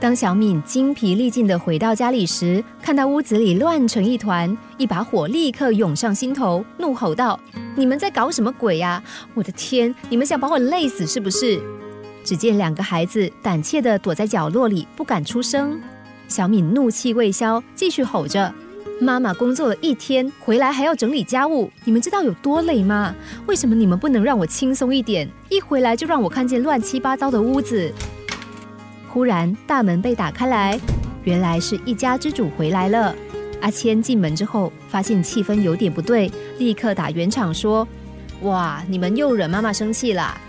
当小敏精疲力尽的回到家里时，看到屋子里乱成一团，一把火立刻涌上心头，怒吼道：“你们在搞什么鬼呀？我的天，你们想把我累死是不是？”只见两个孩子胆怯的躲在角落里，不敢出声。小敏怒气未消，继续吼着：“妈妈工作了一天，回来还要整理家务，你们知道有多累吗？为什么你们不能让我轻松一点？一回来就让我看见乱七八糟的屋子。”忽然，大门被打开来，原来是一家之主回来了。阿谦进门之后，发现气氛有点不对，立刻打圆场说：“哇，你们又惹妈妈生气啦！”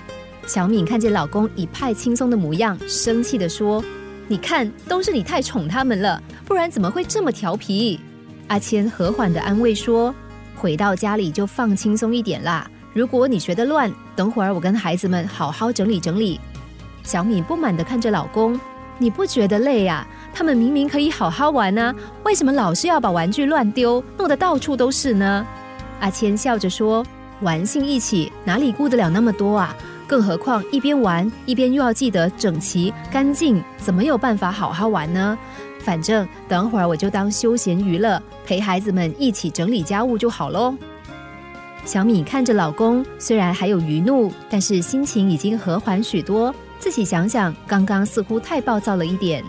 小敏看见老公一派轻松的模样，生气的说：“你看，都是你太宠他们了，不然怎么会这么调皮？”阿谦和缓的安慰说：“回到家里就放轻松一点啦。如果你觉得乱，等会儿我跟孩子们好好整理整理。”小敏不满的看着老公：“你不觉得累呀？他们明明可以好好玩呢，为什么老是要把玩具乱丢，弄得到处都是呢？”阿谦笑着说：“玩性一起，哪里顾得了那么多啊？更何况一边玩一边又要记得整齐干净，怎么有办法好好玩呢？反正等会儿我就当休闲娱乐，陪孩子们一起整理家务就好喽。”小米看着老公，虽然还有余怒，但是心情已经和缓许多。自己想想，刚刚似乎太暴躁了一点。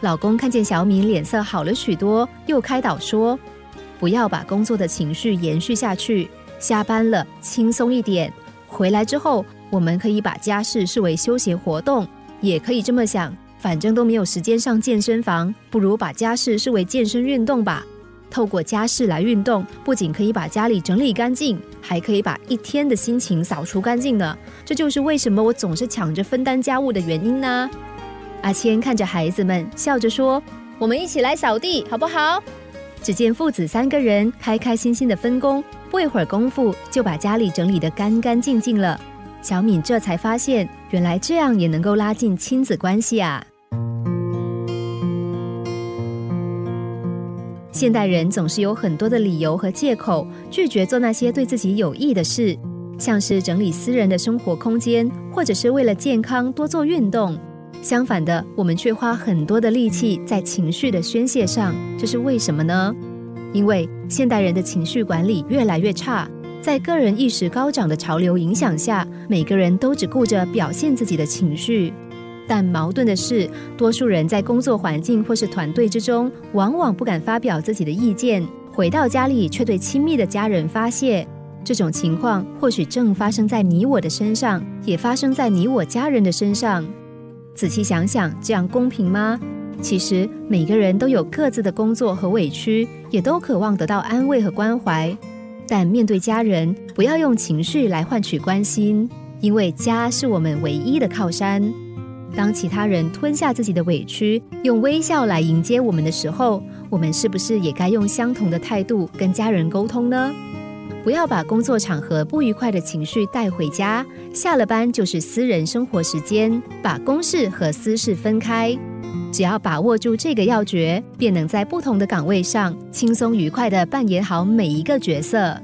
老公看见小敏脸色好了许多，又开导说：“不要把工作的情绪延续下去，下班了轻松一点。回来之后，我们可以把家事视为休闲活动，也可以这么想，反正都没有时间上健身房，不如把家事视为健身运动吧。”透过家事来运动，不仅可以把家里整理干净，还可以把一天的心情扫除干净呢。这就是为什么我总是抢着分担家务的原因呢。阿谦看着孩子们，笑着说：“我们一起来扫地，好不好？”只见父子三个人开开心心的分工，不一会儿功夫就把家里整理得干干净净了。小敏这才发现，原来这样也能够拉近亲子关系啊。现代人总是有很多的理由和借口拒绝做那些对自己有益的事，像是整理私人的生活空间，或者是为了健康多做运动。相反的，我们却花很多的力气在情绪的宣泄上，这是为什么呢？因为现代人的情绪管理越来越差，在个人意识高涨的潮流影响下，每个人都只顾着表现自己的情绪。但矛盾的是，多数人在工作环境或是团队之中，往往不敢发表自己的意见，回到家里却对亲密的家人发泄。这种情况或许正发生在你我的身上，也发生在你我家人的身上。仔细想想，这样公平吗？其实每个人都有各自的工作和委屈，也都渴望得到安慰和关怀。但面对家人，不要用情绪来换取关心，因为家是我们唯一的靠山。当其他人吞下自己的委屈，用微笑来迎接我们的时候，我们是不是也该用相同的态度跟家人沟通呢？不要把工作场合不愉快的情绪带回家，下了班就是私人生活时间，把公事和私事分开。只要把握住这个要诀，便能在不同的岗位上轻松愉快地扮演好每一个角色。